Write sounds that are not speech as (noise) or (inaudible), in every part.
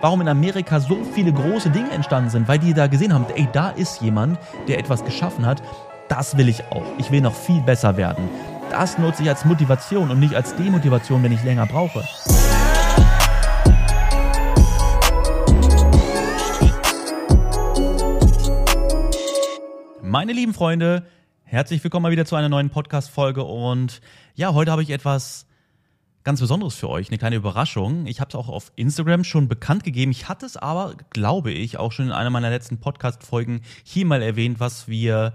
warum in Amerika so viele große Dinge entstanden sind, weil die da gesehen haben, ey, da ist jemand, der etwas geschaffen hat, das will ich auch. Ich will noch viel besser werden. Das nutze ich als Motivation und nicht als Demotivation, wenn ich länger brauche. Meine lieben Freunde, herzlich willkommen mal wieder zu einer neuen Podcast-Folge und ja, heute habe ich etwas ganz Besonderes für euch, eine kleine Überraschung. Ich habe es auch auf Instagram schon bekannt gegeben. Ich hatte es aber, glaube ich, auch schon in einer meiner letzten Podcast-Folgen hier mal erwähnt, was wir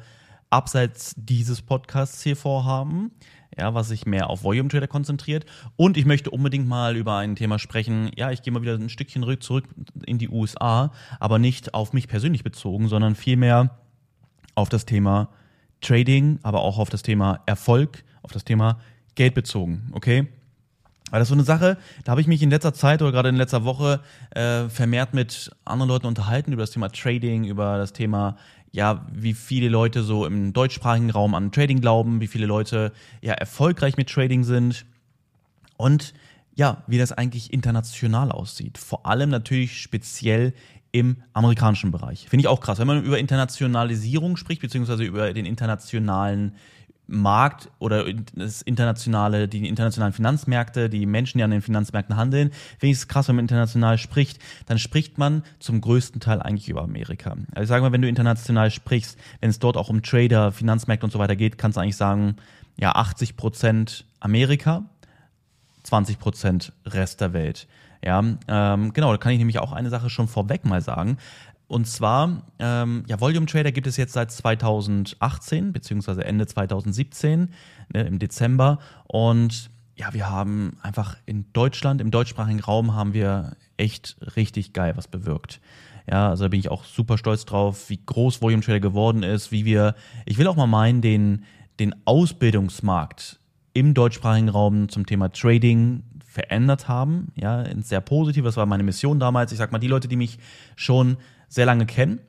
abseits dieses Podcasts hier vorhaben. Ja, was sich mehr auf Volume Trader konzentriert. Und ich möchte unbedingt mal über ein Thema sprechen. Ja, ich gehe mal wieder ein Stückchen zurück in die USA, aber nicht auf mich persönlich bezogen, sondern vielmehr auf das Thema Trading, aber auch auf das Thema Erfolg, auf das Thema Geld bezogen. Okay? Weil das ist so eine Sache, da habe ich mich in letzter Zeit oder gerade in letzter Woche äh, vermehrt mit anderen Leuten unterhalten über das Thema Trading, über das Thema, ja, wie viele Leute so im deutschsprachigen Raum an Trading glauben, wie viele Leute ja erfolgreich mit Trading sind und ja, wie das eigentlich international aussieht. Vor allem natürlich speziell im amerikanischen Bereich. Finde ich auch krass. Wenn man über Internationalisierung spricht, beziehungsweise über den internationalen Markt oder das internationale, die internationalen Finanzmärkte, die Menschen, die an den Finanzmärkten handeln. Finde ich es krass, wenn man international spricht, dann spricht man zum größten Teil eigentlich über Amerika. Also ich sage mal, wenn du international sprichst, wenn es dort auch um Trader, Finanzmärkte und so weiter geht, kannst du eigentlich sagen, ja, 80 Prozent Amerika, 20 Prozent Rest der Welt. Ja, ähm, genau, da kann ich nämlich auch eine Sache schon vorweg mal sagen. Und zwar, ähm, ja, Volume Trader gibt es jetzt seit 2018, beziehungsweise Ende 2017, ne, im Dezember. Und ja, wir haben einfach in Deutschland, im deutschsprachigen Raum, haben wir echt richtig geil was bewirkt. Ja, also da bin ich auch super stolz drauf, wie groß Volume Trader geworden ist, wie wir, ich will auch mal meinen, den, den Ausbildungsmarkt im deutschsprachigen Raum zum Thema Trading verändert haben. Ja, sehr positiv. Das war meine Mission damals. Ich sag mal, die Leute, die mich schon sehr lange kennen.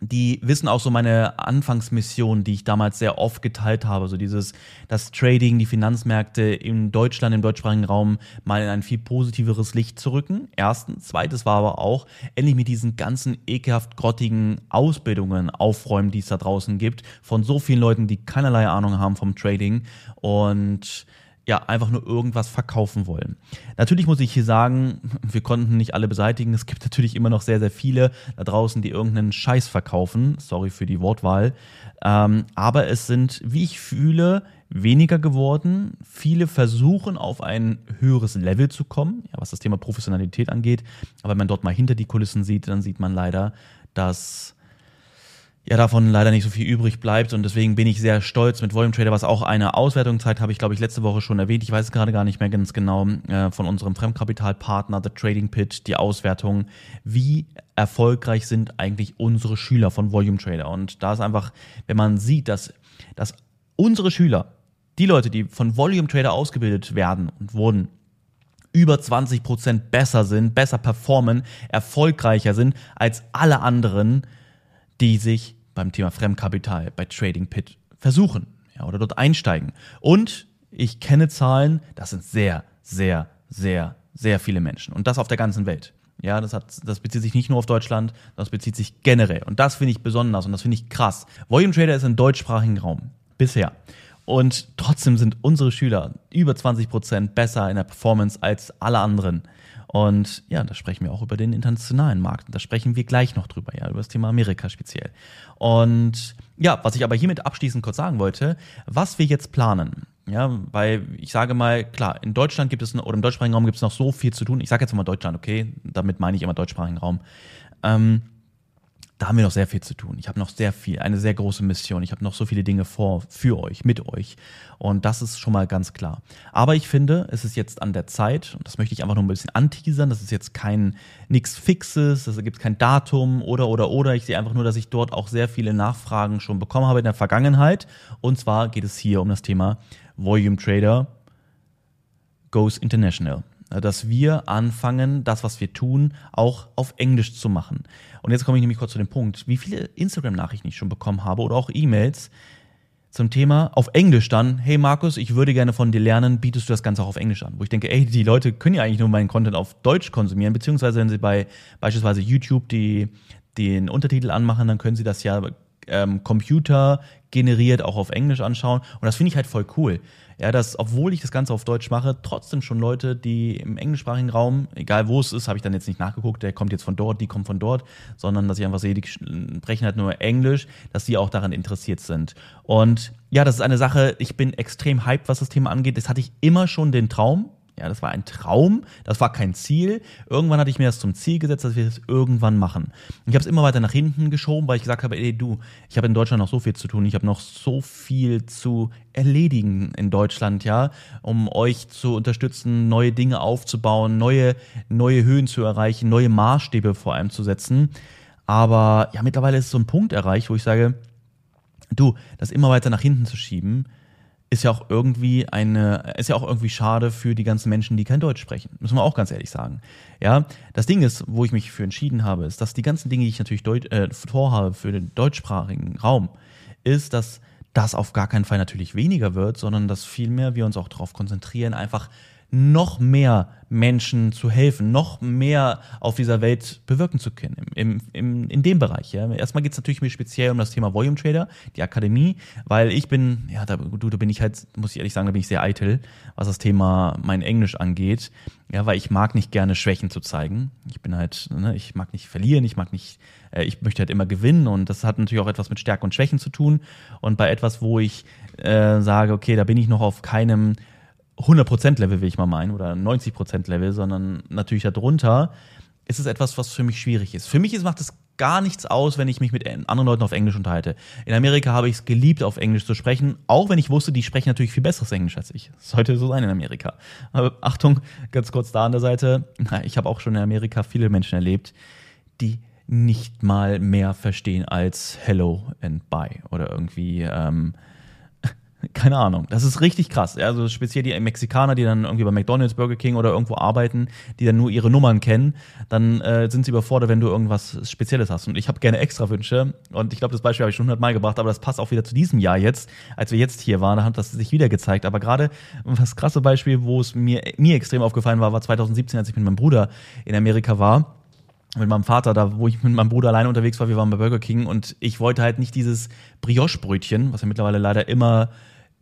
Die wissen auch so meine Anfangsmission, die ich damals sehr oft geteilt habe. So dieses, das Trading, die Finanzmärkte in Deutschland, im deutschsprachigen Raum mal in ein viel positiveres Licht zu rücken. Erstens. Zweites war aber auch, endlich mit diesen ganzen ekelhaft grottigen Ausbildungen aufräumen, die es da draußen gibt. Von so vielen Leuten, die keinerlei Ahnung haben vom Trading. Und ja, einfach nur irgendwas verkaufen wollen. Natürlich muss ich hier sagen, wir konnten nicht alle beseitigen. Es gibt natürlich immer noch sehr, sehr viele da draußen, die irgendeinen Scheiß verkaufen. Sorry für die Wortwahl. Ähm, aber es sind, wie ich fühle, weniger geworden. Viele versuchen auf ein höheres Level zu kommen, ja, was das Thema Professionalität angeht. Aber wenn man dort mal hinter die Kulissen sieht, dann sieht man leider, dass ja davon leider nicht so viel übrig bleibt und deswegen bin ich sehr stolz mit Volume Trader, was auch eine Auswertung zeigt, habe ich glaube ich letzte Woche schon erwähnt. Ich weiß es gerade gar nicht mehr ganz genau äh, von unserem Fremdkapitalpartner The Trading Pit die Auswertung, wie erfolgreich sind eigentlich unsere Schüler von Volume Trader und da ist einfach, wenn man sieht, dass dass unsere Schüler, die Leute, die von Volume Trader ausgebildet werden und wurden, über 20 Prozent besser sind, besser performen, erfolgreicher sind als alle anderen, die sich beim Thema Fremdkapital bei Trading Pit versuchen ja, oder dort einsteigen. Und ich kenne Zahlen, das sind sehr, sehr, sehr, sehr viele Menschen. Und das auf der ganzen Welt. Ja, das, hat, das bezieht sich nicht nur auf Deutschland, das bezieht sich generell. Und das finde ich besonders und das finde ich krass. Volume Trader ist im deutschsprachigen Raum. Bisher. Und trotzdem sind unsere Schüler über 20 Prozent besser in der Performance als alle anderen. Und ja, da sprechen wir auch über den internationalen Markt. Da sprechen wir gleich noch drüber, ja, über das Thema Amerika speziell. Und ja, was ich aber hiermit abschließend kurz sagen wollte, was wir jetzt planen. Ja, weil ich sage mal, klar, in Deutschland gibt es, oder im deutschsprachigen Raum gibt es noch so viel zu tun. Ich sage jetzt mal Deutschland, okay? Damit meine ich immer deutschsprachigen Raum. Ähm, da haben wir noch sehr viel zu tun. Ich habe noch sehr viel, eine sehr große Mission. Ich habe noch so viele Dinge vor, für euch, mit euch. Und das ist schon mal ganz klar. Aber ich finde, es ist jetzt an der Zeit, und das möchte ich einfach nur ein bisschen anteasern, das ist jetzt kein nichts Fixes, das gibt kein Datum oder oder oder. Ich sehe einfach nur, dass ich dort auch sehr viele Nachfragen schon bekommen habe in der Vergangenheit. Und zwar geht es hier um das Thema Volume Trader Goes International dass wir anfangen, das, was wir tun, auch auf Englisch zu machen. Und jetzt komme ich nämlich kurz zu dem Punkt, wie viele Instagram-Nachrichten ich schon bekommen habe oder auch E-Mails. zum Thema auf Englisch dann, hey Markus, ich würde gerne von dir lernen, bietest du das Ganze auch auf Englisch an? Wo ich denke, ey, die Leute können ja eigentlich nur meinen Content auf Deutsch konsumieren, beziehungsweise wenn sie bei beispielsweise YouTube die, den Untertitel anmachen, dann können sie das ja ähm, Computer generiert auch auf Englisch anschauen. Und das finde ich halt voll cool. Ja, dass, obwohl ich das Ganze auf Deutsch mache, trotzdem schon Leute, die im englischsprachigen Raum, egal wo es ist, habe ich dann jetzt nicht nachgeguckt, der kommt jetzt von dort, die kommt von dort, sondern dass ich einfach sehe, die sprechen halt nur Englisch, dass die auch daran interessiert sind. Und ja, das ist eine Sache, ich bin extrem hyped, was das Thema angeht. Das hatte ich immer schon den Traum, ja, das war ein Traum, das war kein Ziel. Irgendwann hatte ich mir das zum Ziel gesetzt, dass wir das irgendwann machen. Ich habe es immer weiter nach hinten geschoben, weil ich gesagt habe, ey du, ich habe in Deutschland noch so viel zu tun, ich habe noch so viel zu erledigen in Deutschland, ja, um euch zu unterstützen, neue Dinge aufzubauen, neue, neue Höhen zu erreichen, neue Maßstäbe vor allem zu setzen. Aber ja, mittlerweile ist so ein Punkt erreicht, wo ich sage, du, das immer weiter nach hinten zu schieben, ist ja auch irgendwie eine, ist ja auch irgendwie schade für die ganzen Menschen, die kein Deutsch sprechen. Müssen wir auch ganz ehrlich sagen. Ja, das Ding ist, wo ich mich für entschieden habe, ist, dass die ganzen Dinge, die ich natürlich Deut äh, vorhabe für den deutschsprachigen Raum, ist, dass das auf gar keinen Fall natürlich weniger wird, sondern dass vielmehr wir uns auch darauf konzentrieren, einfach noch mehr Menschen zu helfen, noch mehr auf dieser Welt bewirken zu können, im, im, in dem Bereich. Ja. Erstmal geht es natürlich mir speziell um das Thema Volume Trader, die Akademie, weil ich bin, ja, da, du, da bin ich halt, muss ich ehrlich sagen, da bin ich sehr eitel, was das Thema mein Englisch angeht. Ja, weil ich mag nicht gerne Schwächen zu zeigen. Ich bin halt, ne, ich mag nicht verlieren, ich mag nicht, äh, ich möchte halt immer gewinnen und das hat natürlich auch etwas mit Stärke und Schwächen zu tun. Und bei etwas, wo ich äh, sage, okay, da bin ich noch auf keinem 100% Level, will ich mal meinen, oder 90% Level, sondern natürlich darunter, ist es etwas, was für mich schwierig ist. Für mich ist, macht es gar nichts aus, wenn ich mich mit anderen Leuten auf Englisch unterhalte. In Amerika habe ich es geliebt, auf Englisch zu sprechen, auch wenn ich wusste, die sprechen natürlich viel besseres Englisch als ich. Das sollte so sein in Amerika. Aber Achtung, ganz kurz da an der Seite. Ich habe auch schon in Amerika viele Menschen erlebt, die nicht mal mehr verstehen als Hello and Bye oder irgendwie ähm, keine Ahnung. Das ist richtig krass. Also speziell die Mexikaner, die dann irgendwie bei McDonalds, Burger King oder irgendwo arbeiten, die dann nur ihre Nummern kennen, dann äh, sind sie überfordert, wenn du irgendwas Spezielles hast. Und ich habe gerne extra Wünsche. Und ich glaube, das Beispiel habe ich schon hundertmal gebracht, aber das passt auch wieder zu diesem Jahr jetzt, als wir jetzt hier waren, da hat das sich wieder gezeigt. Aber gerade das krasse Beispiel, wo es mir, mir extrem aufgefallen war, war 2017, als ich mit meinem Bruder in Amerika war mit meinem Vater, da wo ich mit meinem Bruder alleine unterwegs war, wir waren bei Burger King und ich wollte halt nicht dieses Brioche-Brötchen, was ja mittlerweile leider immer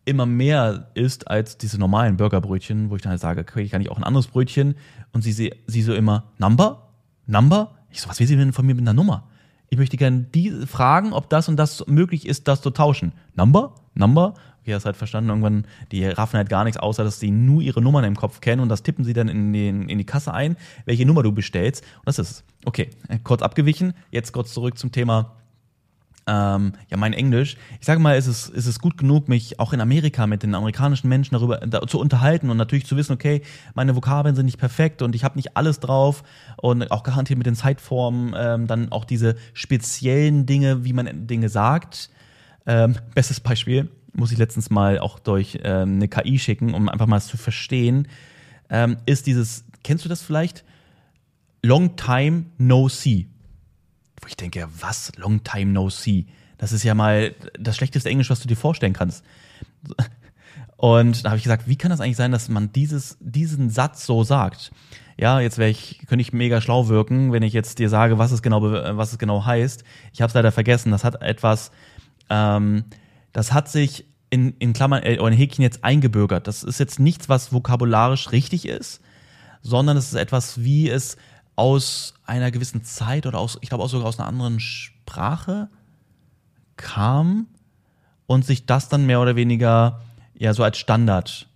immer mehr ist als diese normalen Burgerbrötchen, wo ich dann halt sage, okay, kann ich auch ein anderes Brötchen? Und sie, sie, sie so immer, Number? Number? Ich so, was will sie denn von mir mit einer Nummer? Ich möchte gerne die fragen, ob das und das möglich ist, das zu tauschen. Number? Number? Okay, hast halt verstanden. Irgendwann, die raffen halt gar nichts, außer dass sie nur ihre Nummern im Kopf kennen und das tippen sie dann in, den, in die Kasse ein, welche Nummer du bestellst. Und das ist es. Okay, kurz abgewichen. Jetzt kurz zurück zum Thema ähm, ja, mein Englisch. Ich sage mal, ist es, ist es gut genug, mich auch in Amerika mit den amerikanischen Menschen darüber da, zu unterhalten und natürlich zu wissen, okay, meine Vokabeln sind nicht perfekt und ich habe nicht alles drauf und auch garantiert mit den Zeitformen ähm, dann auch diese speziellen Dinge, wie man Dinge sagt. Ähm, bestes Beispiel muss ich letztens mal auch durch ähm, eine KI schicken, um einfach mal zu verstehen, ähm, ist dieses, kennst du das vielleicht? Long time no see wo ich denke, was? Long time no see. Das ist ja mal das schlechteste Englisch, was du dir vorstellen kannst. Und da habe ich gesagt, wie kann das eigentlich sein, dass man dieses, diesen Satz so sagt? Ja, jetzt ich, könnte ich mega schlau wirken, wenn ich jetzt dir sage, was es genau, was es genau heißt. Ich habe es leider vergessen. Das hat etwas, ähm, das hat sich in, in Klammern äh, oder in Häkchen jetzt eingebürgert. Das ist jetzt nichts, was vokabularisch richtig ist, sondern es ist etwas, wie es aus einer gewissen Zeit oder aus, ich glaube auch sogar aus einer anderen Sprache kam und sich das dann mehr oder weniger ja so als Standard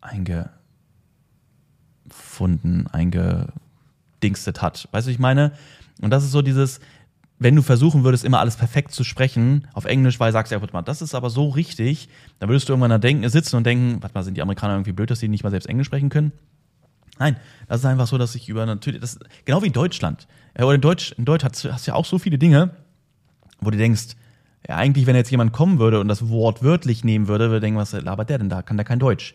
eingefunden, eingedingstet hat. Weißt du, ich meine? Und das ist so dieses, wenn du versuchen würdest, immer alles perfekt zu sprechen, auf Englisch, weil du sagst, ja, warte mal, das ist aber so richtig, dann würdest du irgendwann da denken, sitzen und denken, warte mal, sind die Amerikaner irgendwie blöd, dass sie nicht mal selbst Englisch sprechen können? Nein, das ist einfach so, dass ich über natürlich, das, genau wie in Deutschland. Oder in Deutsch, in Deutsch hast, hast du ja auch so viele Dinge, wo du denkst, ja, eigentlich, wenn jetzt jemand kommen würde und das Wort wörtlich nehmen würde, würde denken, was labert der denn da? Kann der kein Deutsch?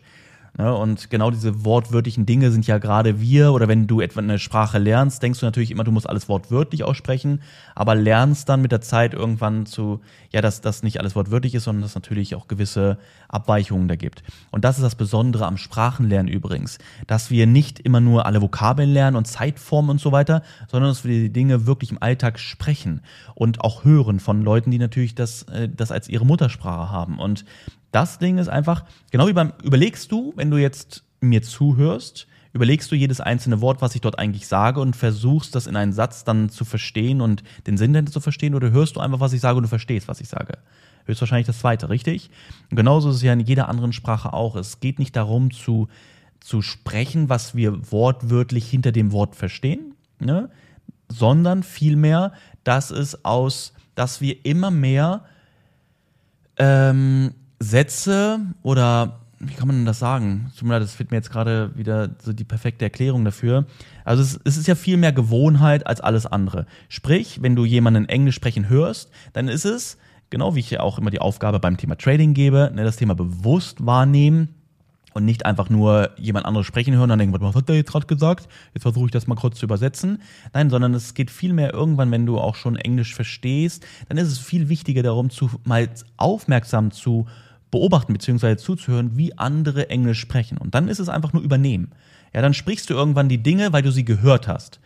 Ne? Und genau diese wortwörtlichen Dinge sind ja gerade wir, oder wenn du etwa eine Sprache lernst, denkst du natürlich immer, du musst alles wortwörtlich aussprechen, aber lernst dann mit der Zeit irgendwann zu, ja, dass das nicht alles wortwörtlich ist, sondern dass es natürlich auch gewisse Abweichungen da gibt. Und das ist das Besondere am Sprachenlernen übrigens, dass wir nicht immer nur alle Vokabeln lernen und Zeitformen und so weiter, sondern dass wir die Dinge wirklich im Alltag sprechen und auch hören von Leuten, die natürlich das, äh, das als ihre Muttersprache haben. Und das Ding ist einfach, genau wie beim, überlegst du, wenn du jetzt mir zuhörst, überlegst du jedes einzelne Wort, was ich dort eigentlich sage und versuchst das in einen Satz dann zu verstehen und den Sinn dahinter zu verstehen oder hörst du einfach, was ich sage und du verstehst, was ich sage? Höchstwahrscheinlich das zweite, richtig? Und genauso ist es ja in jeder anderen Sprache auch. Es geht nicht darum zu, zu sprechen, was wir wortwörtlich hinter dem Wort verstehen, ne? sondern vielmehr, dass es aus, dass wir immer mehr ähm, Sätze oder wie kann man denn das sagen? Tut mir leid, das fehlt mir jetzt gerade wieder so die perfekte Erklärung dafür. Also es, es, ist ja viel mehr Gewohnheit als alles andere. Sprich, wenn du jemanden Englisch sprechen hörst, dann ist es, genau wie ich ja auch immer die Aufgabe beim Thema Trading gebe, ne, das Thema bewusst wahrnehmen und nicht einfach nur jemand anderes sprechen hören und denken, was hat der jetzt gerade gesagt? Jetzt versuche ich das mal kurz zu übersetzen. Nein, sondern es geht vielmehr irgendwann, wenn du auch schon Englisch verstehst, dann ist es viel wichtiger darum, zu mal aufmerksam zu beobachten bzw. zuzuhören, wie andere Englisch sprechen. Und dann ist es einfach nur übernehmen. Ja, dann sprichst du irgendwann die Dinge, weil du sie gehört hast.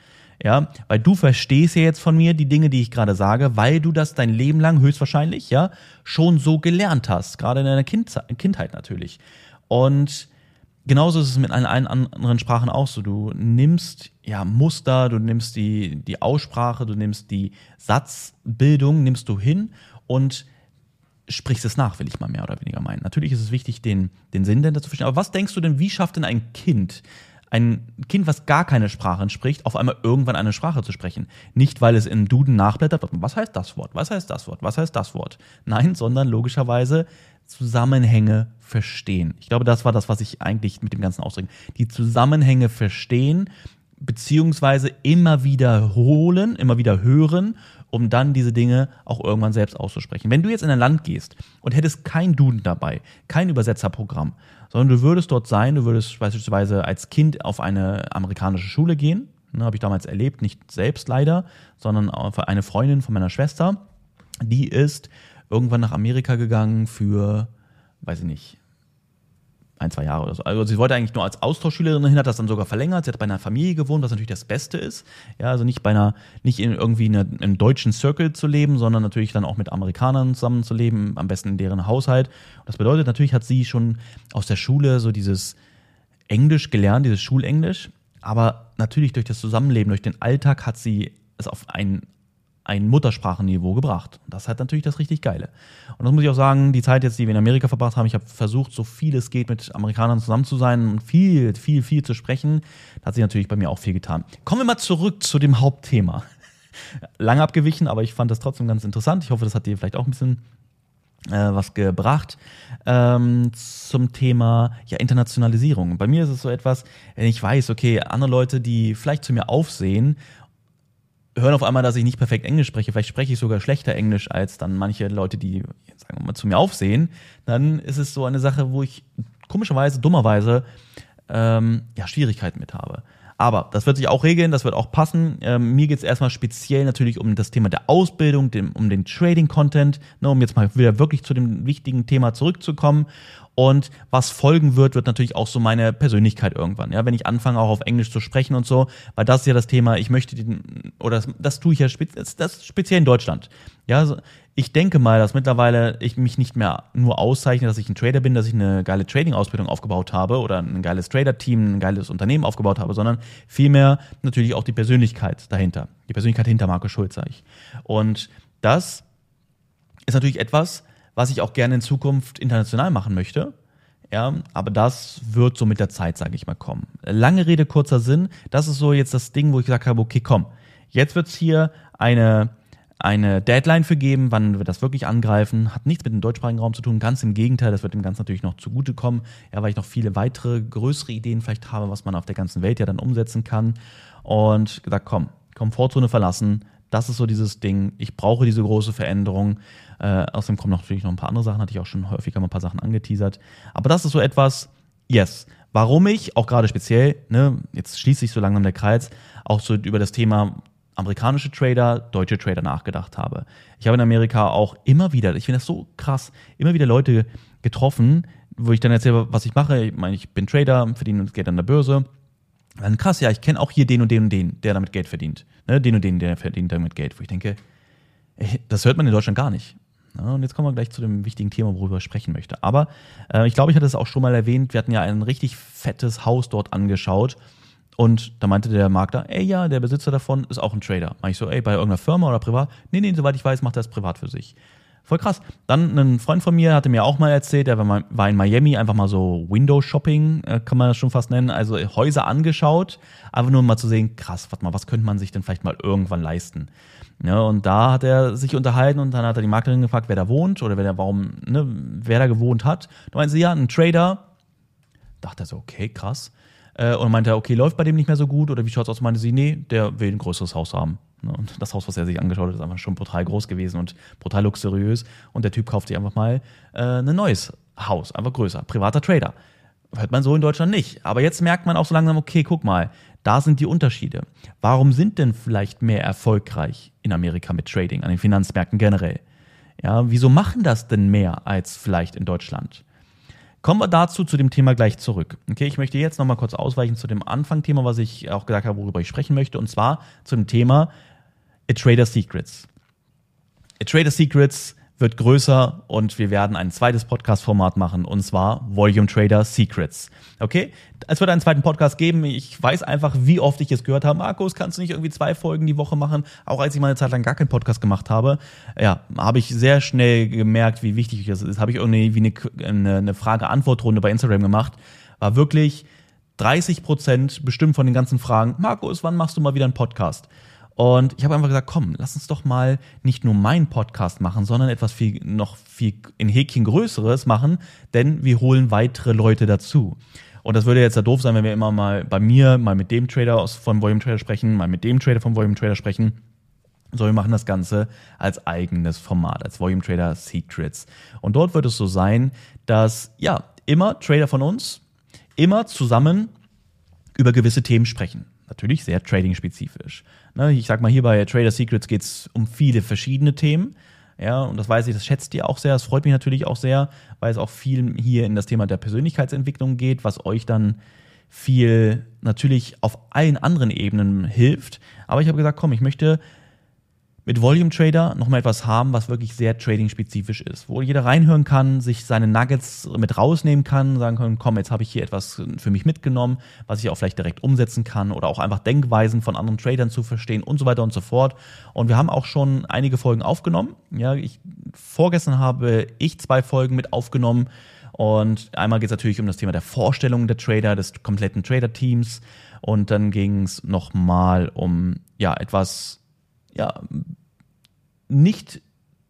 Ja, weil du verstehst ja jetzt von mir die Dinge, die ich gerade sage, weil du das dein Leben lang höchstwahrscheinlich, ja, schon so gelernt hast. Gerade in deiner Kindheit natürlich. Und genauso ist es mit allen anderen Sprachen auch so. Du nimmst ja Muster, du nimmst die, die Aussprache, du nimmst die Satzbildung, nimmst du hin und sprichst es nach, will ich mal mehr oder weniger meinen. Natürlich ist es wichtig, den, den Sinn dahinter zu verstehen. Aber was denkst du denn, wie schafft denn ein Kind, ein Kind, was gar keine Sprache spricht, auf einmal irgendwann eine Sprache zu sprechen? Nicht, weil es in Duden nachblättert, was heißt das Wort, was heißt das Wort, was heißt das Wort? Nein, sondern logischerweise Zusammenhänge verstehen. Ich glaube, das war das, was ich eigentlich mit dem Ganzen ausdrücke. Die Zusammenhänge verstehen, beziehungsweise immer wiederholen, immer wieder hören um dann diese Dinge auch irgendwann selbst auszusprechen. Wenn du jetzt in ein Land gehst und hättest kein Duden dabei, kein Übersetzerprogramm, sondern du würdest dort sein, du würdest beispielsweise als Kind auf eine amerikanische Schule gehen, ne, habe ich damals erlebt, nicht selbst leider, sondern eine Freundin von meiner Schwester, die ist irgendwann nach Amerika gegangen für, weiß ich nicht, ein, zwei Jahre oder so. Also sie wollte eigentlich nur als Austauschschülerin hin, hat das dann sogar verlängert. Sie hat bei einer Familie gewohnt, was natürlich das Beste ist. Ja, also nicht bei einer, nicht in irgendwie einer, einem deutschen Circle zu leben, sondern natürlich dann auch mit Amerikanern zusammen zu leben, am besten in deren Haushalt. Und das bedeutet, natürlich hat sie schon aus der Schule so dieses Englisch gelernt, dieses Schulenglisch. Aber natürlich durch das Zusammenleben, durch den Alltag hat sie es auf ein ein Muttersprachenniveau gebracht. Das halt natürlich das richtig Geile. Und das muss ich auch sagen, die Zeit jetzt, die wir in Amerika verbracht haben, ich habe versucht, so viel es geht, mit Amerikanern zusammen zu sein und viel, viel, viel zu sprechen. Da hat sich natürlich bei mir auch viel getan. Kommen wir mal zurück zu dem Hauptthema. (laughs) Lange abgewichen, aber ich fand das trotzdem ganz interessant. Ich hoffe, das hat dir vielleicht auch ein bisschen äh, was gebracht ähm, zum Thema ja, Internationalisierung. Bei mir ist es so etwas, wenn ich weiß, okay, andere Leute, die vielleicht zu mir aufsehen hören auf einmal, dass ich nicht perfekt Englisch spreche. Vielleicht spreche ich sogar schlechter Englisch als dann manche Leute, die, sagen wir mal, zu mir aufsehen. Dann ist es so eine Sache, wo ich komischerweise, dummerweise, ähm, ja, Schwierigkeiten mit habe. Aber das wird sich auch regeln, das wird auch passen. Ähm, mir geht es erstmal speziell natürlich um das Thema der Ausbildung, dem, um den Trading-Content, ne, um jetzt mal wieder wirklich zu dem wichtigen Thema zurückzukommen. Und was folgen wird, wird natürlich auch so meine Persönlichkeit irgendwann. Ja, wenn ich anfange auch auf Englisch zu sprechen und so, weil das ist ja das Thema, ich möchte den, oder das, das tue ich ja spez, das, das speziell in Deutschland. Ja, also ich denke mal, dass mittlerweile ich mich nicht mehr nur auszeichne, dass ich ein Trader bin, dass ich eine geile Trading-Ausbildung aufgebaut habe oder ein geiles Trader-Team, ein geiles Unternehmen aufgebaut habe, sondern vielmehr natürlich auch die Persönlichkeit dahinter. Die Persönlichkeit hinter Marco Schulz, sage ich. Und das ist natürlich etwas, was ich auch gerne in Zukunft international machen möchte. Ja, aber das wird so mit der Zeit, sage ich mal, kommen. Lange Rede, kurzer Sinn. Das ist so jetzt das Ding, wo ich gesagt habe, okay, komm, jetzt wird's hier eine, eine Deadline für geben, wann wir das wirklich angreifen. Hat nichts mit dem deutschsprachigen Raum zu tun, ganz im Gegenteil, das wird dem Ganzen natürlich noch zugutekommen, ja, weil ich noch viele weitere größere Ideen vielleicht habe, was man auf der ganzen Welt ja dann umsetzen kann. Und gesagt, komm, Komfortzone verlassen, das ist so dieses Ding. Ich brauche diese große Veränderung. Äh, außerdem kommen natürlich noch ein paar andere Sachen, hatte ich auch schon häufiger mal ein paar Sachen angeteasert. Aber das ist so etwas, yes. warum ich auch gerade speziell, ne, jetzt schließt sich so langsam der Kreis, auch so über das Thema amerikanische Trader, deutsche Trader nachgedacht habe. Ich habe in Amerika auch immer wieder, ich finde das so krass, immer wieder Leute getroffen, wo ich dann erzähle, was ich mache. Ich meine, ich bin Trader, verdiene Geld an der Börse. Dann krass, ja, ich kenne auch hier den und den und den, der damit Geld verdient. Ne, den und den, der verdient damit Geld. Wo ich denke, ey, das hört man in Deutschland gar nicht. Ja, und jetzt kommen wir gleich zu dem wichtigen Thema, worüber ich sprechen möchte. Aber äh, ich glaube, ich hatte es auch schon mal erwähnt. Wir hatten ja ein richtig fettes Haus dort angeschaut. Und da meinte der Makler, ey, ja, der Besitzer davon ist auch ein Trader. Mach ich so, ey, bei irgendeiner Firma oder privat? Nee, nee, soweit ich weiß, macht er das privat für sich. Voll krass. Dann ein Freund von mir hatte mir auch mal erzählt, der war in Miami, einfach mal so Window-Shopping, äh, kann man das schon fast nennen, also Häuser angeschaut, einfach nur mal zu sehen, krass, warte mal, was könnte man sich denn vielleicht mal irgendwann leisten? Ja, und da hat er sich unterhalten und dann hat er die Maklerin gefragt, wer da wohnt oder wer da, warum, ne, wer da gewohnt hat. Da meinte sie, ja, ein Trader. Dachte er so, okay, krass. Äh, und meinte, okay, läuft bei dem nicht mehr so gut oder wie schaut's aus? Meinte sie, nee, der will ein größeres Haus haben. Ne, und das Haus, was er sich angeschaut hat, ist einfach schon brutal groß gewesen und brutal luxuriös. Und der Typ kauft sich einfach mal äh, ein neues Haus, einfach größer. Privater Trader. Hört man so in Deutschland nicht. Aber jetzt merkt man auch so langsam, okay, guck mal, da sind die Unterschiede. Warum sind denn vielleicht mehr erfolgreich in Amerika mit Trading, an den Finanzmärkten generell? Ja, wieso machen das denn mehr als vielleicht in Deutschland? Kommen wir dazu zu dem Thema gleich zurück. Okay, ich möchte jetzt nochmal kurz ausweichen zu dem Anfangthema, was ich auch gesagt habe, worüber ich sprechen möchte, und zwar zu dem Thema A Trader Secrets. A Trader Secrets wird größer und wir werden ein zweites Podcast-Format machen und zwar Volume Trader Secrets. Okay? Es wird einen zweiten Podcast geben. Ich weiß einfach, wie oft ich es gehört habe. Markus, kannst du nicht irgendwie zwei Folgen die Woche machen? Auch als ich mal eine Zeit lang gar keinen Podcast gemacht habe, ja, habe ich sehr schnell gemerkt, wie wichtig das ist. Habe ich irgendwie eine, eine Frage-Antwort-Runde bei Instagram gemacht. War wirklich 30 Prozent bestimmt von den ganzen Fragen. Markus, wann machst du mal wieder einen Podcast? Und ich habe einfach gesagt, komm, lass uns doch mal nicht nur meinen Podcast machen, sondern etwas viel, noch viel in Häkchen Größeres machen, denn wir holen weitere Leute dazu. Und das würde jetzt ja doof sein, wenn wir immer mal bei mir, mal mit dem Trader aus, von Volume Trader sprechen, mal mit dem Trader von Volume Trader sprechen. So, wir machen das Ganze als eigenes Format, als Volume Trader Secrets. Und dort wird es so sein, dass, ja, immer Trader von uns, immer zusammen über gewisse Themen sprechen. Natürlich sehr trading-spezifisch. Ne, ich sag mal, hier bei Trader Secrets geht es um viele verschiedene Themen. Ja, und das weiß ich, das schätzt ihr auch sehr. Das freut mich natürlich auch sehr, weil es auch viel hier in das Thema der Persönlichkeitsentwicklung geht, was euch dann viel natürlich auf allen anderen Ebenen hilft. Aber ich habe gesagt, komm, ich möchte mit Volume Trader nochmal etwas haben, was wirklich sehr trading-spezifisch ist, wo jeder reinhören kann, sich seine Nuggets mit rausnehmen kann, sagen können, komm, jetzt habe ich hier etwas für mich mitgenommen, was ich auch vielleicht direkt umsetzen kann oder auch einfach Denkweisen von anderen Tradern zu verstehen und so weiter und so fort. Und wir haben auch schon einige Folgen aufgenommen. Ja, ich, vorgestern habe ich zwei Folgen mit aufgenommen. Und einmal geht es natürlich um das Thema der Vorstellung der Trader, des kompletten Trader-Teams. Und dann ging es nochmal um ja etwas ja, nicht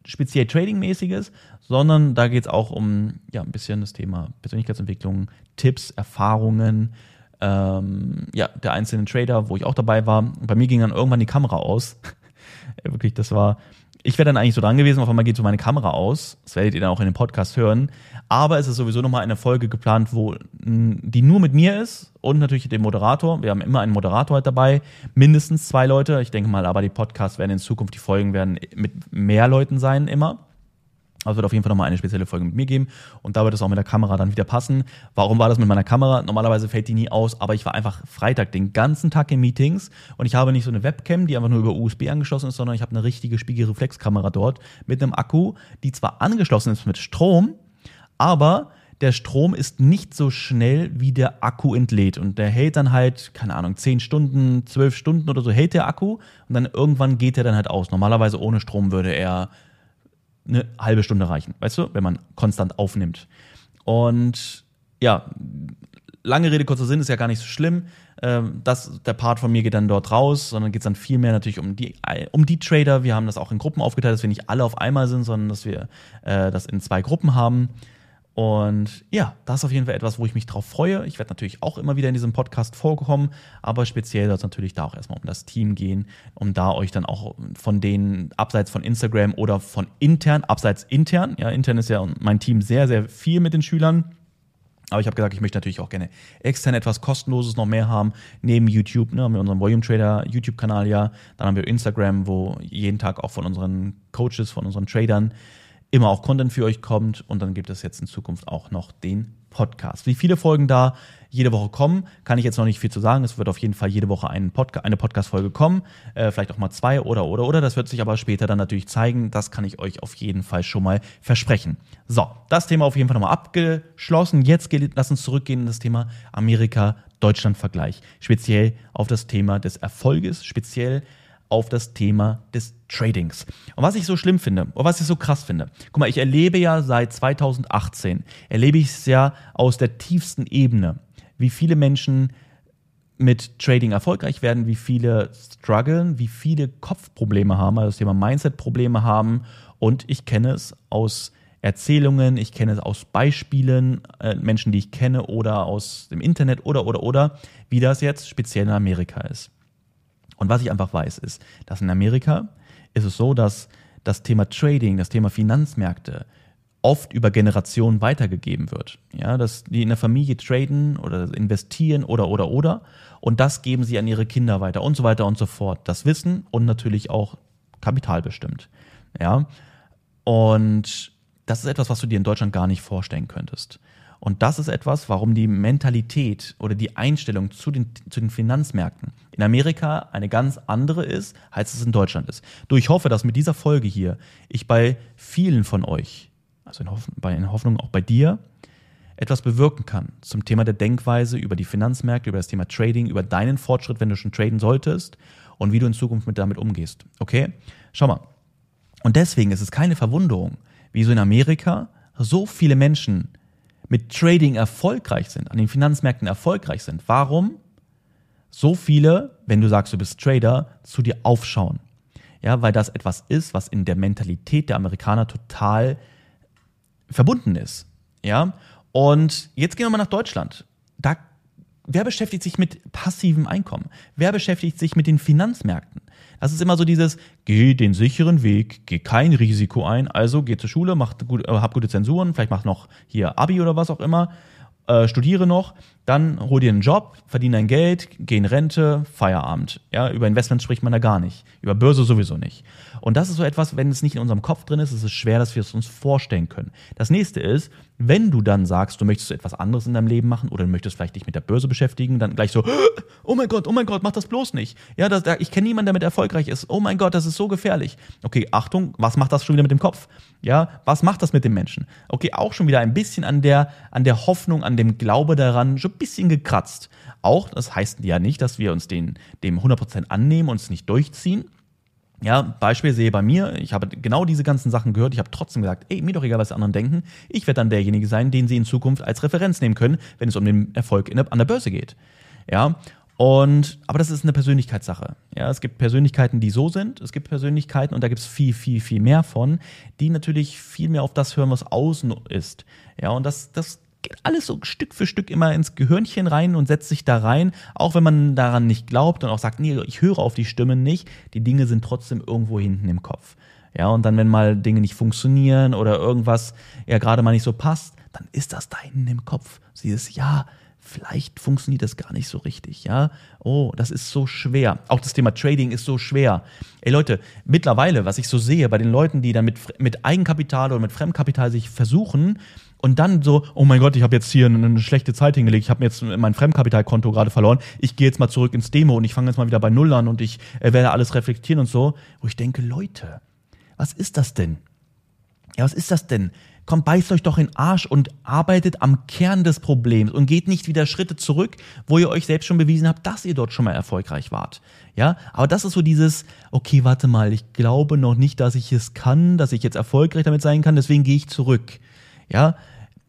speziell Trading-mäßiges, sondern da geht es auch um ja, ein bisschen das Thema Persönlichkeitsentwicklung, Tipps, Erfahrungen, ähm, ja, der einzelnen Trader, wo ich auch dabei war. Bei mir ging dann irgendwann die Kamera aus. (laughs) Wirklich, das war ich wäre dann eigentlich so dran gewesen, auf einmal geht so meine Kamera aus. Das werdet ihr dann auch in dem Podcast hören. Aber es ist sowieso nochmal eine Folge geplant, wo die nur mit mir ist und natürlich dem Moderator. Wir haben immer einen Moderator halt dabei, mindestens zwei Leute. Ich denke mal, aber die Podcasts werden in Zukunft, die Folgen werden mit mehr Leuten sein immer. Also wird auf jeden Fall nochmal eine spezielle Folge mit mir geben und da wird es auch mit der Kamera dann wieder passen. Warum war das mit meiner Kamera? Normalerweise fällt die nie aus, aber ich war einfach Freitag den ganzen Tag in Meetings und ich habe nicht so eine Webcam, die einfach nur über USB angeschlossen ist, sondern ich habe eine richtige Spiegelreflexkamera dort mit einem Akku, die zwar angeschlossen ist mit Strom, aber der Strom ist nicht so schnell, wie der Akku entlädt. Und der hält dann halt, keine Ahnung, 10 Stunden, 12 Stunden oder so hält der Akku und dann irgendwann geht er dann halt aus. Normalerweise ohne Strom würde er eine halbe Stunde reichen, weißt du, wenn man konstant aufnimmt. Und ja, lange Rede, kurzer Sinn ist ja gar nicht so schlimm. Ähm, das, der Part von mir geht dann dort raus, sondern geht es dann viel mehr natürlich um die, um die Trader. Wir haben das auch in Gruppen aufgeteilt, dass wir nicht alle auf einmal sind, sondern dass wir äh, das in zwei Gruppen haben. Und ja, das ist auf jeden Fall etwas, wo ich mich drauf freue. Ich werde natürlich auch immer wieder in diesem Podcast vorkommen, aber speziell soll es natürlich da auch erstmal um das Team gehen, um da euch dann auch von denen abseits von Instagram oder von intern, abseits intern, ja, intern ist ja mein Team sehr, sehr viel mit den Schülern, Aber ich habe gesagt, ich möchte natürlich auch gerne extern etwas Kostenloses noch mehr haben. Neben YouTube, ne, haben wir unseren Volume Trader YouTube-Kanal ja. Dann haben wir Instagram, wo jeden Tag auch von unseren Coaches, von unseren Tradern immer auch Content für euch kommt. Und dann gibt es jetzt in Zukunft auch noch den Podcast. Wie viele Folgen da jede Woche kommen, kann ich jetzt noch nicht viel zu sagen. Es wird auf jeden Fall jede Woche Podca eine Podcast-Folge kommen, äh, vielleicht auch mal zwei oder oder oder. Das wird sich aber später dann natürlich zeigen. Das kann ich euch auf jeden Fall schon mal versprechen. So, das Thema auf jeden Fall nochmal abgeschlossen. Jetzt geht, lass uns zurückgehen in das Thema Amerika-Deutschland-Vergleich. Speziell auf das Thema des Erfolges, speziell auf das Thema des Tradings. Und was ich so schlimm finde, und was ich so krass finde, guck mal, ich erlebe ja seit 2018, erlebe ich es ja aus der tiefsten Ebene wie viele Menschen mit Trading erfolgreich werden, wie viele strugglen, wie viele Kopfprobleme haben, also das Thema Mindset-Probleme haben. Und ich kenne es aus Erzählungen, ich kenne es aus Beispielen, äh, Menschen, die ich kenne oder aus dem Internet oder, oder, oder, wie das jetzt speziell in Amerika ist. Und was ich einfach weiß, ist, dass in Amerika ist es so, dass das Thema Trading, das Thema Finanzmärkte oft über Generationen weitergegeben wird. Ja, dass die in der Familie traden oder investieren oder oder oder und das geben sie an ihre Kinder weiter und so weiter und so fort. Das Wissen und natürlich auch Kapital bestimmt. Ja, und das ist etwas, was du dir in Deutschland gar nicht vorstellen könntest. Und das ist etwas, warum die Mentalität oder die Einstellung zu den, zu den Finanzmärkten in Amerika eine ganz andere ist, als es in Deutschland ist. Du, ich hoffe, dass mit dieser Folge hier ich bei vielen von euch also in, Hoff bei, in Hoffnung auch bei dir, etwas bewirken kann zum Thema der Denkweise über die Finanzmärkte, über das Thema Trading, über deinen Fortschritt, wenn du schon traden solltest und wie du in Zukunft mit damit umgehst. Okay? Schau mal. Und deswegen ist es keine Verwunderung, wie so in Amerika so viele Menschen mit Trading erfolgreich sind, an den Finanzmärkten erfolgreich sind. Warum so viele, wenn du sagst, du bist Trader, zu dir aufschauen? Ja, weil das etwas ist, was in der Mentalität der Amerikaner total verbunden ist. Ja. Und jetzt gehen wir mal nach Deutschland. Da, wer beschäftigt sich mit passivem Einkommen? Wer beschäftigt sich mit den Finanzmärkten? Das ist immer so dieses, geh den sicheren Weg, geh kein Risiko ein, also geh zur Schule, mach gut, äh, hab gute Zensuren, vielleicht mach noch hier Abi oder was auch immer, äh, studiere noch, dann hol dir einen Job, verdiene dein Geld, geh in Rente, Feierabend. Ja, über Investments spricht man da gar nicht. Über Börse sowieso nicht. Und das ist so etwas, wenn es nicht in unserem Kopf drin ist, ist es schwer, dass wir es uns vorstellen können. Das nächste ist, wenn du dann sagst, du möchtest etwas anderes in deinem Leben machen oder du möchtest vielleicht dich mit der Börse beschäftigen, dann gleich so, (gasps) oh mein Gott, oh mein Gott, mach das bloß nicht. Ja, das, ich kenne niemanden, der mit erfolgreich ist. Oh mein Gott, das ist so gefährlich. Okay, Achtung, was macht das schon wieder mit dem Kopf? Ja, was macht das mit dem Menschen? Okay, auch schon wieder ein bisschen an der, an der Hoffnung, an dem Glaube daran, schon ein bisschen gekratzt. Auch, das heißt ja nicht, dass wir uns den, dem 100% annehmen und es nicht durchziehen. Ja, Beispiel sehe bei mir, ich habe genau diese ganzen Sachen gehört, ich habe trotzdem gesagt, ey, mir doch egal, was die anderen denken, ich werde dann derjenige sein, den sie in Zukunft als Referenz nehmen können, wenn es um den Erfolg der, an der Börse geht. Ja, und, aber das ist eine Persönlichkeitssache. Ja, es gibt Persönlichkeiten, die so sind, es gibt Persönlichkeiten, und da gibt es viel, viel, viel mehr von, die natürlich viel mehr auf das hören, was außen ist. Ja, und das, das geht alles so Stück für Stück immer ins Gehirnchen rein und setzt sich da rein, auch wenn man daran nicht glaubt und auch sagt, nee, ich höre auf die Stimmen nicht, die Dinge sind trotzdem irgendwo hinten im Kopf. Ja, und dann, wenn mal Dinge nicht funktionieren oder irgendwas ja gerade mal nicht so passt, dann ist das da hinten im Kopf. Sie ist, ja, vielleicht funktioniert das gar nicht so richtig, ja. Oh, das ist so schwer. Auch das Thema Trading ist so schwer. Ey Leute, mittlerweile, was ich so sehe bei den Leuten, die dann mit, mit Eigenkapital oder mit Fremdkapital sich versuchen, und dann so, oh mein Gott, ich habe jetzt hier eine schlechte Zeit hingelegt, ich habe mir jetzt mein Fremdkapitalkonto gerade verloren, ich gehe jetzt mal zurück ins Demo und ich fange jetzt mal wieder bei Null an und ich äh, werde alles reflektieren und so, wo ich denke, Leute, was ist das denn? Ja, was ist das denn? Kommt, beißt euch doch in den Arsch und arbeitet am Kern des Problems und geht nicht wieder Schritte zurück, wo ihr euch selbst schon bewiesen habt, dass ihr dort schon mal erfolgreich wart. Ja, aber das ist so dieses, okay, warte mal, ich glaube noch nicht, dass ich es kann, dass ich jetzt erfolgreich damit sein kann, deswegen gehe ich zurück. Ja,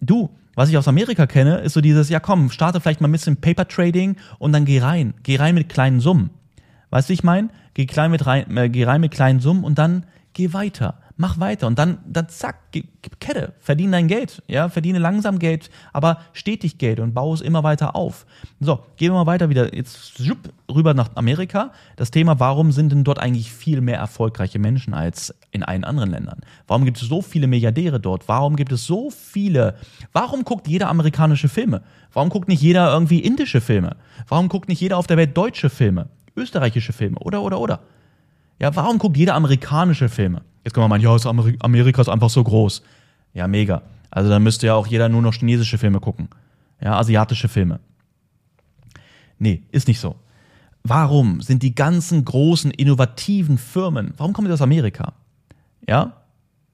du, was ich aus Amerika kenne, ist so dieses, ja komm, starte vielleicht mal ein bisschen Paper Trading und dann geh rein. Geh rein mit kleinen Summen. Weißt du, ich meine? Geh, äh, geh rein mit kleinen Summen und dann geh weiter. Mach weiter und dann, dann zack, gib, Kette, verdiene dein Geld, ja, verdiene langsam Geld, aber stetig Geld und baue es immer weiter auf. So, gehen wir mal weiter wieder, jetzt rüber nach Amerika. Das Thema, warum sind denn dort eigentlich viel mehr erfolgreiche Menschen als in allen anderen Ländern? Warum gibt es so viele Milliardäre dort? Warum gibt es so viele? Warum guckt jeder amerikanische Filme? Warum guckt nicht jeder irgendwie indische Filme? Warum guckt nicht jeder auf der Welt deutsche Filme? Österreichische Filme? Oder, oder, oder? Ja, warum guckt jeder amerikanische Filme? Jetzt kann man meinen, ja, ist Amerika ist einfach so groß. Ja, mega. Also dann müsste ja auch jeder nur noch chinesische Filme gucken. Ja, asiatische Filme. Nee, ist nicht so. Warum sind die ganzen großen innovativen Firmen, warum kommen die aus Amerika? Ja?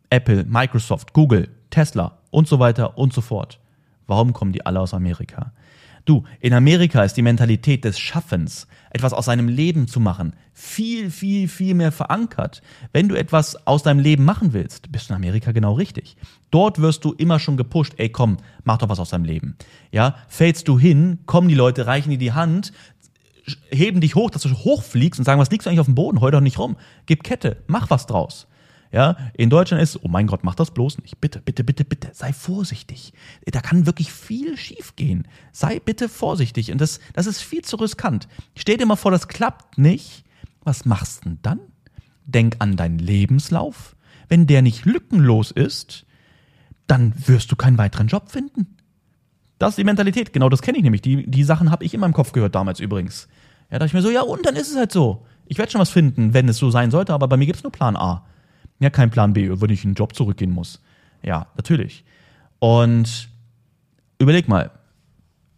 Apple, Microsoft, Google, Tesla und so weiter und so fort. Warum kommen die alle aus Amerika? Du, in Amerika ist die Mentalität des Schaffens, etwas aus seinem Leben zu machen, viel, viel, viel mehr verankert. Wenn du etwas aus deinem Leben machen willst, bist du in Amerika genau richtig. Dort wirst du immer schon gepusht, ey komm, mach doch was aus deinem Leben. Ja, fällst du hin, kommen die Leute, reichen dir die Hand, heben dich hoch, dass du hochfliegst und sagen, was liegst du eigentlich auf dem Boden? Heu doch nicht rum. Gib Kette, mach was draus. Ja, in Deutschland ist, oh mein Gott, mach das bloß nicht. Bitte, bitte, bitte, bitte, sei vorsichtig. Da kann wirklich viel schiefgehen. Sei bitte vorsichtig. Und das, das ist viel zu riskant. Stell dir mal vor, das klappt nicht. Was machst du denn dann? Denk an deinen Lebenslauf. Wenn der nicht lückenlos ist, dann wirst du keinen weiteren Job finden. Das ist die Mentalität. Genau das kenne ich nämlich. Die, die Sachen habe ich immer im Kopf gehört damals übrigens. Ja, da dachte ich mir so, ja, und dann ist es halt so. Ich werde schon was finden, wenn es so sein sollte, aber bei mir gibt es nur Plan A. Ja, kein Plan B, wenn ich in den Job zurückgehen muss. Ja, natürlich. Und überleg mal,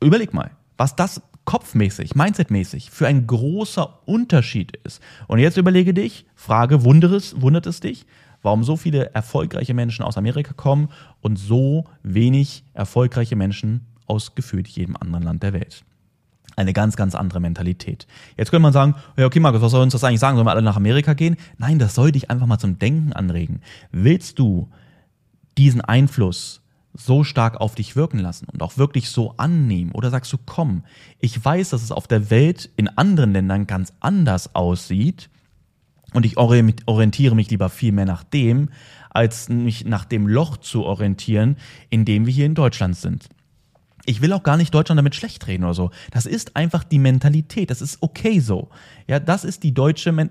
überleg mal, was das kopfmäßig, mindsetmäßig für ein großer Unterschied ist. Und jetzt überlege dich, Frage, wundert es, wundert es dich, warum so viele erfolgreiche Menschen aus Amerika kommen und so wenig erfolgreiche Menschen aus gefühlt jedem anderen Land der Welt eine ganz, ganz andere Mentalität. Jetzt könnte man sagen, ja, okay, Markus, was soll uns das eigentlich sagen? Sollen wir alle nach Amerika gehen? Nein, das soll dich einfach mal zum Denken anregen. Willst du diesen Einfluss so stark auf dich wirken lassen und auch wirklich so annehmen? Oder sagst du, komm, ich weiß, dass es auf der Welt in anderen Ländern ganz anders aussieht und ich orientiere mich lieber viel mehr nach dem, als mich nach dem Loch zu orientieren, in dem wir hier in Deutschland sind ich will auch gar nicht Deutschland damit schlecht reden oder so. Das ist einfach die Mentalität. Das ist okay so. Ja, das ist die deutsche Men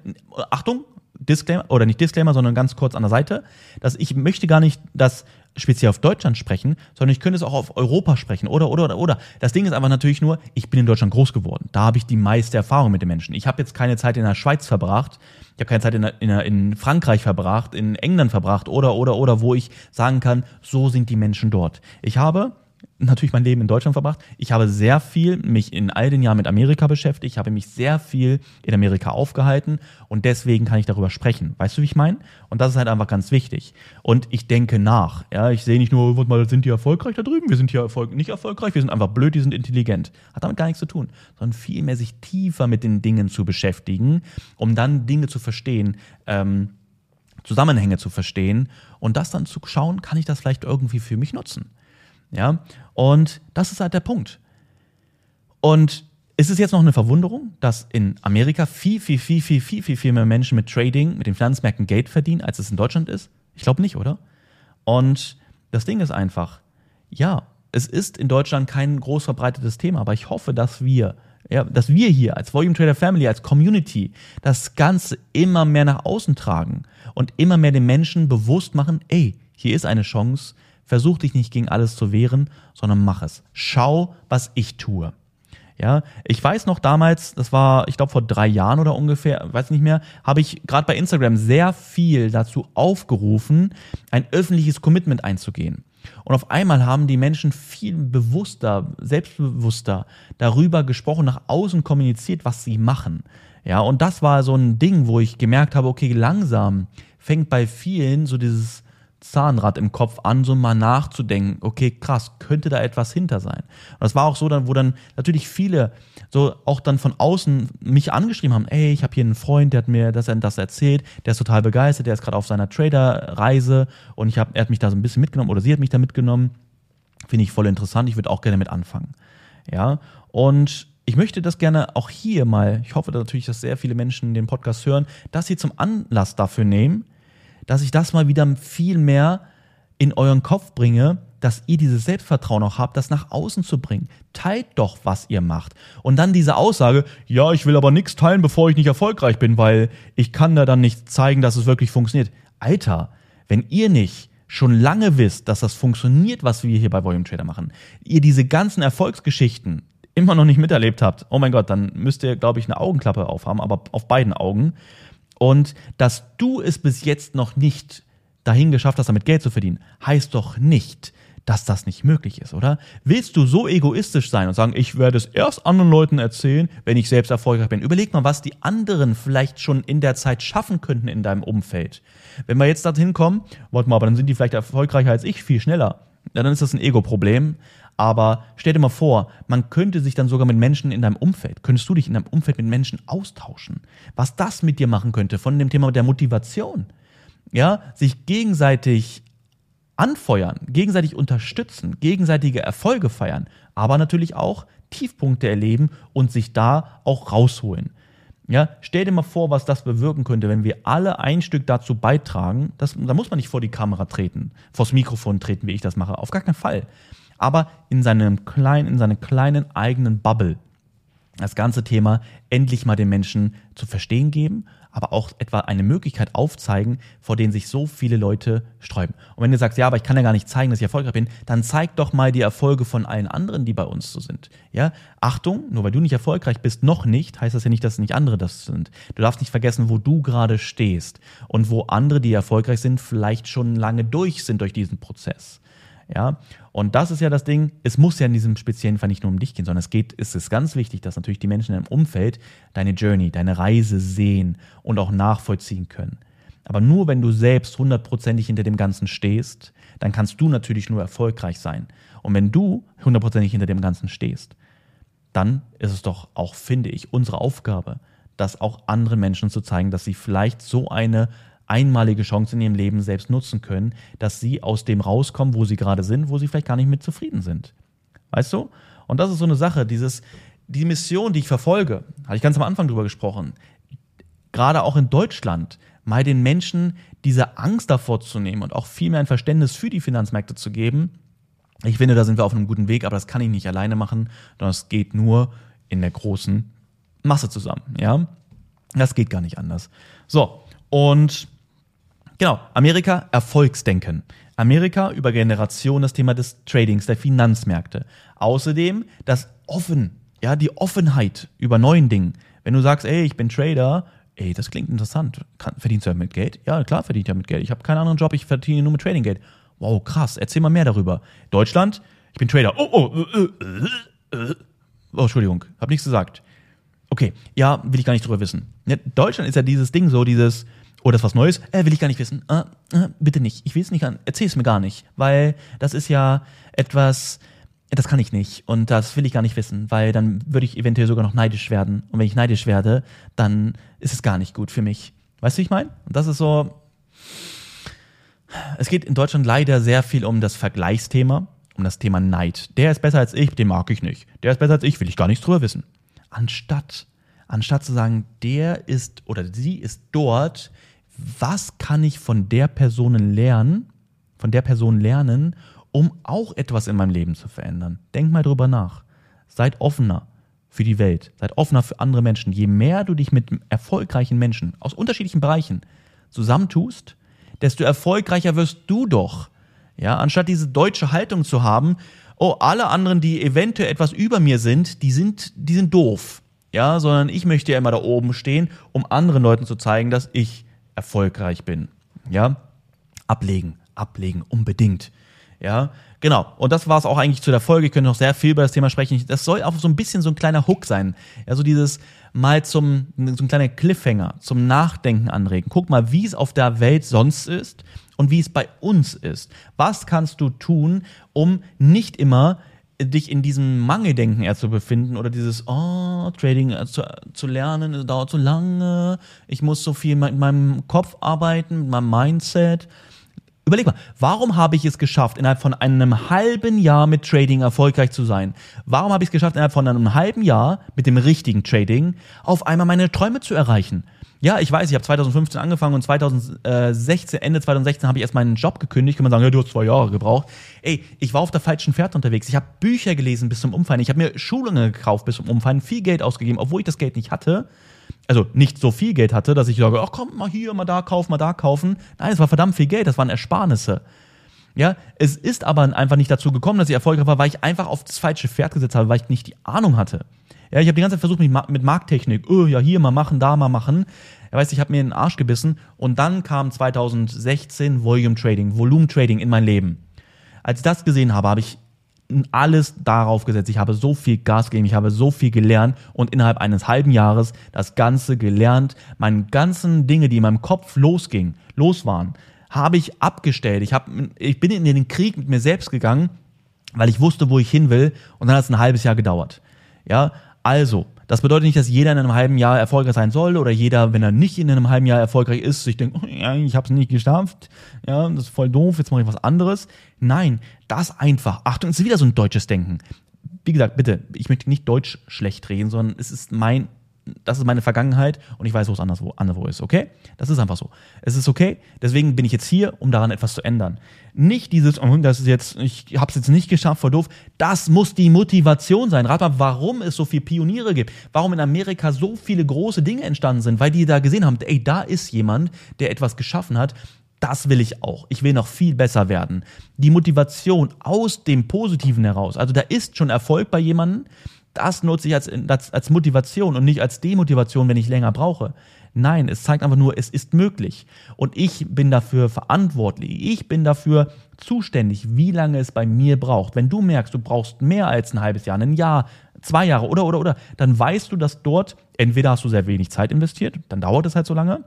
Achtung, Disclaimer oder nicht Disclaimer, sondern ganz kurz an der Seite, dass ich möchte gar nicht das speziell auf Deutschland sprechen, sondern ich könnte es auch auf Europa sprechen oder oder oder oder. Das Ding ist einfach natürlich nur, ich bin in Deutschland groß geworden. Da habe ich die meiste Erfahrung mit den Menschen. Ich habe jetzt keine Zeit in der Schweiz verbracht, ich habe keine Zeit in, in, in Frankreich verbracht, in England verbracht oder oder oder wo ich sagen kann, so sind die Menschen dort. Ich habe natürlich mein Leben in Deutschland verbracht. Ich habe sehr viel mich in all den Jahren mit Amerika beschäftigt. Ich habe mich sehr viel in Amerika aufgehalten und deswegen kann ich darüber sprechen. Weißt du, wie ich meine? Und das ist halt einfach ganz wichtig. Und ich denke nach. Ja, ich sehe nicht nur, mal, sind die erfolgreich da drüben? Wir sind hier erfolg nicht erfolgreich. Wir sind einfach blöd, die sind intelligent. Hat damit gar nichts zu tun, sondern vielmehr sich tiefer mit den Dingen zu beschäftigen, um dann Dinge zu verstehen, ähm, Zusammenhänge zu verstehen und das dann zu schauen, kann ich das vielleicht irgendwie für mich nutzen? Ja, und das ist halt der Punkt. Und ist es jetzt noch eine Verwunderung, dass in Amerika viel, viel, viel, viel, viel, viel, viel mehr Menschen mit Trading, mit den Finanzmärkten Geld verdienen, als es in Deutschland ist? Ich glaube nicht, oder? Und das Ding ist einfach, ja, es ist in Deutschland kein groß verbreitetes Thema, aber ich hoffe, dass wir, ja, dass wir hier als Volume Trader Family, als Community das Ganze immer mehr nach außen tragen und immer mehr den Menschen bewusst machen, ey, hier ist eine Chance, Versuch dich nicht gegen alles zu wehren, sondern mach es. Schau, was ich tue. Ja, ich weiß noch damals, das war, ich glaube vor drei Jahren oder ungefähr, weiß nicht mehr, habe ich gerade bei Instagram sehr viel dazu aufgerufen, ein öffentliches Commitment einzugehen. Und auf einmal haben die Menschen viel bewusster, selbstbewusster darüber gesprochen, nach außen kommuniziert, was sie machen. Ja, und das war so ein Ding, wo ich gemerkt habe, okay, langsam fängt bei vielen so dieses Zahnrad im Kopf an, so mal nachzudenken, okay, krass, könnte da etwas hinter sein. Und das war auch so, dann, wo dann natürlich viele so auch dann von außen mich angeschrieben haben, ey, ich habe hier einen Freund, der hat mir das, das erzählt, der ist total begeistert, der ist gerade auf seiner Trader-Reise und ich hab, er hat mich da so ein bisschen mitgenommen oder sie hat mich da mitgenommen. Finde ich voll interessant, ich würde auch gerne mit anfangen. Ja, und ich möchte das gerne auch hier mal, ich hoffe natürlich, dass sehr viele Menschen den Podcast hören, dass sie zum Anlass dafür nehmen, dass ich das mal wieder viel mehr in euren Kopf bringe, dass ihr dieses Selbstvertrauen auch habt, das nach außen zu bringen. Teilt doch, was ihr macht. Und dann diese Aussage, ja, ich will aber nichts teilen, bevor ich nicht erfolgreich bin, weil ich kann da dann nicht zeigen, dass es wirklich funktioniert. Alter, wenn ihr nicht schon lange wisst, dass das funktioniert, was wir hier bei Volume Trader machen, ihr diese ganzen Erfolgsgeschichten immer noch nicht miterlebt habt, oh mein Gott, dann müsst ihr, glaube ich, eine Augenklappe aufhaben, aber auf beiden Augen. Und dass du es bis jetzt noch nicht dahin geschafft hast, damit Geld zu verdienen, heißt doch nicht, dass das nicht möglich ist, oder? Willst du so egoistisch sein und sagen, ich werde es erst anderen Leuten erzählen, wenn ich selbst erfolgreich bin? Überleg mal, was die anderen vielleicht schon in der Zeit schaffen könnten in deinem Umfeld. Wenn wir jetzt dorthin kommen, warte mal, aber dann sind die vielleicht erfolgreicher als ich, viel schneller. Ja, dann ist das ein Ego-Problem. Aber stell dir mal vor, man könnte sich dann sogar mit Menschen in deinem Umfeld, könntest du dich in deinem Umfeld mit Menschen austauschen. Was das mit dir machen könnte von dem Thema der Motivation. Ja, sich gegenseitig anfeuern, gegenseitig unterstützen, gegenseitige Erfolge feiern, aber natürlich auch Tiefpunkte erleben und sich da auch rausholen. Ja, stell dir mal vor, was das bewirken könnte, wenn wir alle ein Stück dazu beitragen. Das, da muss man nicht vor die Kamera treten, vors Mikrofon treten, wie ich das mache. Auf gar keinen Fall. Aber in seinem kleinen, in seiner kleinen eigenen Bubble das ganze Thema endlich mal den Menschen zu verstehen geben aber auch etwa eine Möglichkeit aufzeigen, vor denen sich so viele Leute sträuben. Und wenn du sagst, ja, aber ich kann ja gar nicht zeigen, dass ich erfolgreich bin, dann zeig doch mal die Erfolge von allen anderen, die bei uns so sind. Ja, Achtung, nur weil du nicht erfolgreich bist, noch nicht, heißt das ja nicht, dass nicht andere das sind. Du darfst nicht vergessen, wo du gerade stehst und wo andere, die erfolgreich sind, vielleicht schon lange durch sind durch diesen Prozess. Ja, und das ist ja das Ding, es muss ja in diesem speziellen Fall nicht nur um dich gehen, sondern es geht, es ist ganz wichtig, dass natürlich die Menschen im Umfeld deine Journey, deine Reise sehen und auch nachvollziehen können. Aber nur wenn du selbst hundertprozentig hinter dem Ganzen stehst, dann kannst du natürlich nur erfolgreich sein. Und wenn du hundertprozentig hinter dem Ganzen stehst, dann ist es doch auch, finde ich, unsere Aufgabe, das auch anderen Menschen zu zeigen, dass sie vielleicht so eine einmalige Chance in ihrem Leben selbst nutzen können, dass sie aus dem rauskommen, wo sie gerade sind, wo sie vielleicht gar nicht mit zufrieden sind. Weißt du? Und das ist so eine Sache, dieses, die Mission, die ich verfolge, hatte ich ganz am Anfang drüber gesprochen, gerade auch in Deutschland, mal den Menschen diese Angst davor zu nehmen und auch viel mehr ein Verständnis für die Finanzmärkte zu geben. Ich finde, da sind wir auf einem guten Weg, aber das kann ich nicht alleine machen, sondern es geht nur in der großen Masse zusammen, ja? Das geht gar nicht anders. So, und Genau, Amerika Erfolgsdenken. Amerika über Generationen das Thema des Tradings, der Finanzmärkte. Außerdem das Offen, ja, die Offenheit über neuen Dingen. Wenn du sagst, ey, ich bin Trader, ey, das klingt interessant. verdienst du ja mit Geld? Ja, klar verdient ja mit Geld. Ich habe keinen anderen Job, ich verdiene nur mit Trading Geld. Wow, krass, erzähl mal mehr darüber. Deutschland, ich bin Trader. Oh, oh, äh, äh, äh, oh, Entschuldigung, hab nichts gesagt. Okay, ja, will ich gar nicht drüber wissen. Deutschland ist ja dieses Ding so, dieses, oder ist was Neues? Äh, will ich gar nicht wissen. Äh, äh, bitte nicht. Ich will es nicht an. Erzähl es mir gar nicht. Weil das ist ja etwas, das kann ich nicht. Und das will ich gar nicht wissen, weil dann würde ich eventuell sogar noch neidisch werden. Und wenn ich neidisch werde, dann ist es gar nicht gut für mich. Weißt du, wie ich meine? Und das ist so. Es geht in Deutschland leider sehr viel um das Vergleichsthema, um das Thema Neid. Der ist besser als ich, den mag ich nicht. Der ist besser als ich, will ich gar nichts drüber wissen. Anstatt, anstatt zu sagen, der ist oder sie ist dort, was kann ich von der Person lernen, von der Person lernen, um auch etwas in meinem Leben zu verändern. Denk mal drüber nach. Seid offener für die Welt. Seid offener für andere Menschen. Je mehr du dich mit erfolgreichen Menschen aus unterschiedlichen Bereichen zusammentust, desto erfolgreicher wirst du doch. Ja, anstatt diese deutsche Haltung zu haben, oh, alle anderen, die eventuell etwas über mir sind, die sind, die sind doof. Ja, sondern ich möchte ja immer da oben stehen, um anderen Leuten zu zeigen, dass ich erfolgreich bin. Ja, ablegen, ablegen, unbedingt. Ja, genau. Und das war es auch eigentlich zu der Folge. Ich könnte noch sehr viel über das Thema sprechen. Das soll auch so ein bisschen so ein kleiner Hook sein. Ja, so dieses mal zum, so ein kleiner Cliffhanger, zum Nachdenken anregen. Guck mal, wie es auf der Welt sonst ist und wie es bei uns ist. Was kannst du tun, um nicht immer dich in diesem Mangeldenken eher zu befinden oder dieses, oh, Trading äh, zu, zu lernen, dauert so lange, ich muss so viel mit meinem Kopf arbeiten, mit meinem Mindset. Überleg mal, warum habe ich es geschafft, innerhalb von einem halben Jahr mit Trading erfolgreich zu sein? Warum habe ich es geschafft, innerhalb von einem halben Jahr mit dem richtigen Trading auf einmal meine Träume zu erreichen? Ja, ich weiß, ich habe 2015 angefangen und 2016, Ende 2016 habe ich erst meinen Job gekündigt. Kann man sagen, ja, du hast zwei Jahre gebraucht. Ey, ich war auf der falschen Fährte unterwegs. Ich habe Bücher gelesen bis zum Umfallen. Ich habe mir Schulungen gekauft bis zum Umfallen, viel Geld ausgegeben, obwohl ich das Geld nicht hatte. Also nicht so viel Geld hatte, dass ich sage, ach komm, mal hier, mal da kaufen, mal da kaufen. Nein, es war verdammt viel Geld, das waren Ersparnisse. Ja, es ist aber einfach nicht dazu gekommen, dass ich erfolgreich war, weil ich einfach auf das falsche Pferd gesetzt habe, weil ich nicht die Ahnung hatte. Ja, ich habe die ganze Zeit versucht, mich mit Markttechnik, oh, ja, hier mal machen, da mal machen. Er weiß, ich habe mir in den Arsch gebissen und dann kam 2016 Volume Trading, Volume Trading in mein Leben. Als ich das gesehen habe, habe ich alles darauf gesetzt. Ich habe so viel Gas gegeben, ich habe so viel gelernt und innerhalb eines halben Jahres das Ganze gelernt. Meine ganzen Dinge, die in meinem Kopf losgingen, los waren, habe ich abgestellt. Ich, habe, ich bin in den Krieg mit mir selbst gegangen, weil ich wusste, wo ich hin will und dann hat es ein halbes Jahr gedauert. Ja, also, das bedeutet nicht, dass jeder in einem halben Jahr erfolgreich sein soll oder jeder, wenn er nicht in einem halben Jahr erfolgreich ist, sich denkt, oh, ja, ich habe es nicht geschafft, ja, das ist voll doof, jetzt mache ich was anderes. Nein, das einfach. Achtung, es ist wieder so ein deutsches Denken. Wie gesagt, bitte, ich möchte nicht Deutsch schlecht reden, sondern es ist mein das ist meine Vergangenheit und ich weiß, wo es anderswo, anderswo ist, okay? Das ist einfach so. Es ist okay, deswegen bin ich jetzt hier, um daran etwas zu ändern. Nicht dieses, oh, das ist jetzt, ich habe es jetzt nicht geschafft, voll doof. Das muss die Motivation sein. Rat mal, warum es so viele Pioniere gibt, warum in Amerika so viele große Dinge entstanden sind, weil die da gesehen haben, ey, da ist jemand, der etwas geschaffen hat, das will ich auch. Ich will noch viel besser werden. Die Motivation aus dem Positiven heraus. Also da ist schon Erfolg bei jemandem, das nutze ich als, als, als Motivation und nicht als Demotivation, wenn ich länger brauche. Nein, es zeigt einfach nur, es ist möglich. Und ich bin dafür verantwortlich. Ich bin dafür zuständig, wie lange es bei mir braucht. Wenn du merkst, du brauchst mehr als ein halbes Jahr, ein Jahr, zwei Jahre oder, oder, oder, dann weißt du, dass dort entweder hast du sehr wenig Zeit investiert, dann dauert es halt so lange.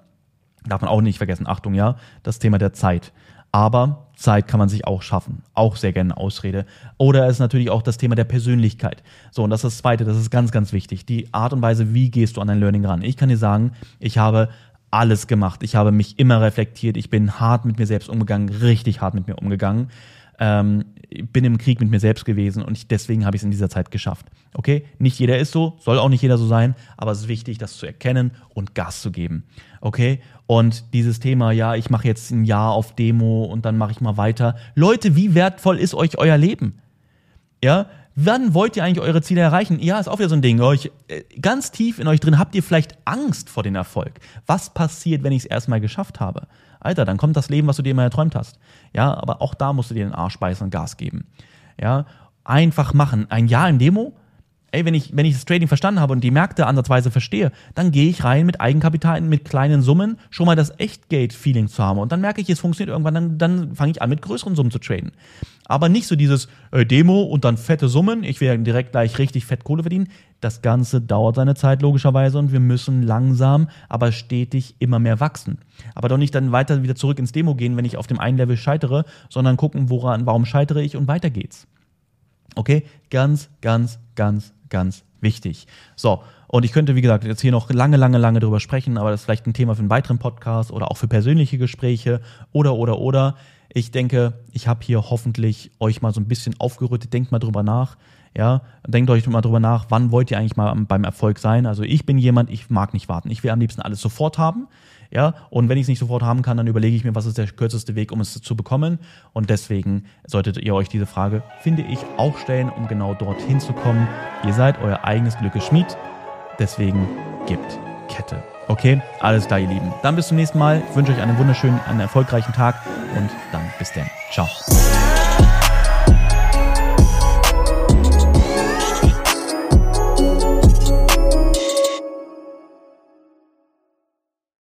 Darf man auch nicht vergessen, Achtung, ja, das Thema der Zeit. Aber Zeit kann man sich auch schaffen. Auch sehr gerne Ausrede. Oder es ist natürlich auch das Thema der Persönlichkeit. So, und das ist das Zweite, das ist ganz, ganz wichtig. Die Art und Weise, wie gehst du an dein Learning ran. Ich kann dir sagen, ich habe alles gemacht. Ich habe mich immer reflektiert. Ich bin hart mit mir selbst umgegangen, richtig hart mit mir umgegangen. Ähm, bin im Krieg mit mir selbst gewesen und ich, deswegen habe ich es in dieser Zeit geschafft. Okay? Nicht jeder ist so, soll auch nicht jeder so sein, aber es ist wichtig, das zu erkennen und Gas zu geben. Okay? Und dieses Thema, ja, ich mache jetzt ein Jahr auf Demo und dann mache ich mal weiter. Leute, wie wertvoll ist euch euer Leben? Ja, wann wollt ihr eigentlich eure Ziele erreichen? Ja, ist auch wieder so ein Ding. Euch, äh, ganz tief in euch drin habt ihr vielleicht Angst vor dem Erfolg. Was passiert, wenn ich es erstmal geschafft habe? Alter, dann kommt das Leben, was du dir immer erträumt hast. Ja, aber auch da musst du dir den Arsch beißen und Gas geben. Ja, einfach machen. Ein Jahr in Demo, ey, wenn ich, wenn ich das Trading verstanden habe und die Märkte ansatzweise verstehe, dann gehe ich rein mit Eigenkapital, mit kleinen Summen, schon mal das Echtgeld-Feeling zu haben. Und dann merke ich, es funktioniert irgendwann, dann, dann fange ich an, mit größeren Summen zu traden. Aber nicht so dieses äh, Demo und dann fette Summen, ich werde direkt gleich richtig fett Kohle verdienen. Das Ganze dauert seine Zeit logischerweise und wir müssen langsam, aber stetig immer mehr wachsen. Aber doch nicht dann weiter wieder zurück ins Demo gehen, wenn ich auf dem einen Level scheitere, sondern gucken, woran, warum scheitere ich und weiter geht's. Okay? Ganz, ganz, ganz, ganz wichtig. So, und ich könnte, wie gesagt, jetzt hier noch lange, lange, lange drüber sprechen, aber das ist vielleicht ein Thema für einen weiteren Podcast oder auch für persönliche Gespräche oder, oder, oder. Ich denke, ich habe hier hoffentlich euch mal so ein bisschen aufgerüttet. Denkt mal drüber nach. Ja, denkt euch mal drüber nach, wann wollt ihr eigentlich mal beim Erfolg sein? Also ich bin jemand, ich mag nicht warten. Ich will am liebsten alles sofort haben. Ja, und wenn ich es nicht sofort haben kann, dann überlege ich mir, was ist der kürzeste Weg, um es zu bekommen. Und deswegen solltet ihr euch diese Frage, finde ich, auch stellen, um genau dorthin zu kommen. Ihr seid euer eigenes Glückes Schmied. Deswegen gibt Kette. Okay, alles klar, ihr Lieben. Dann bis zum nächsten Mal. Ich wünsche euch einen wunderschönen, einen erfolgreichen Tag und dann bis dann. Ciao.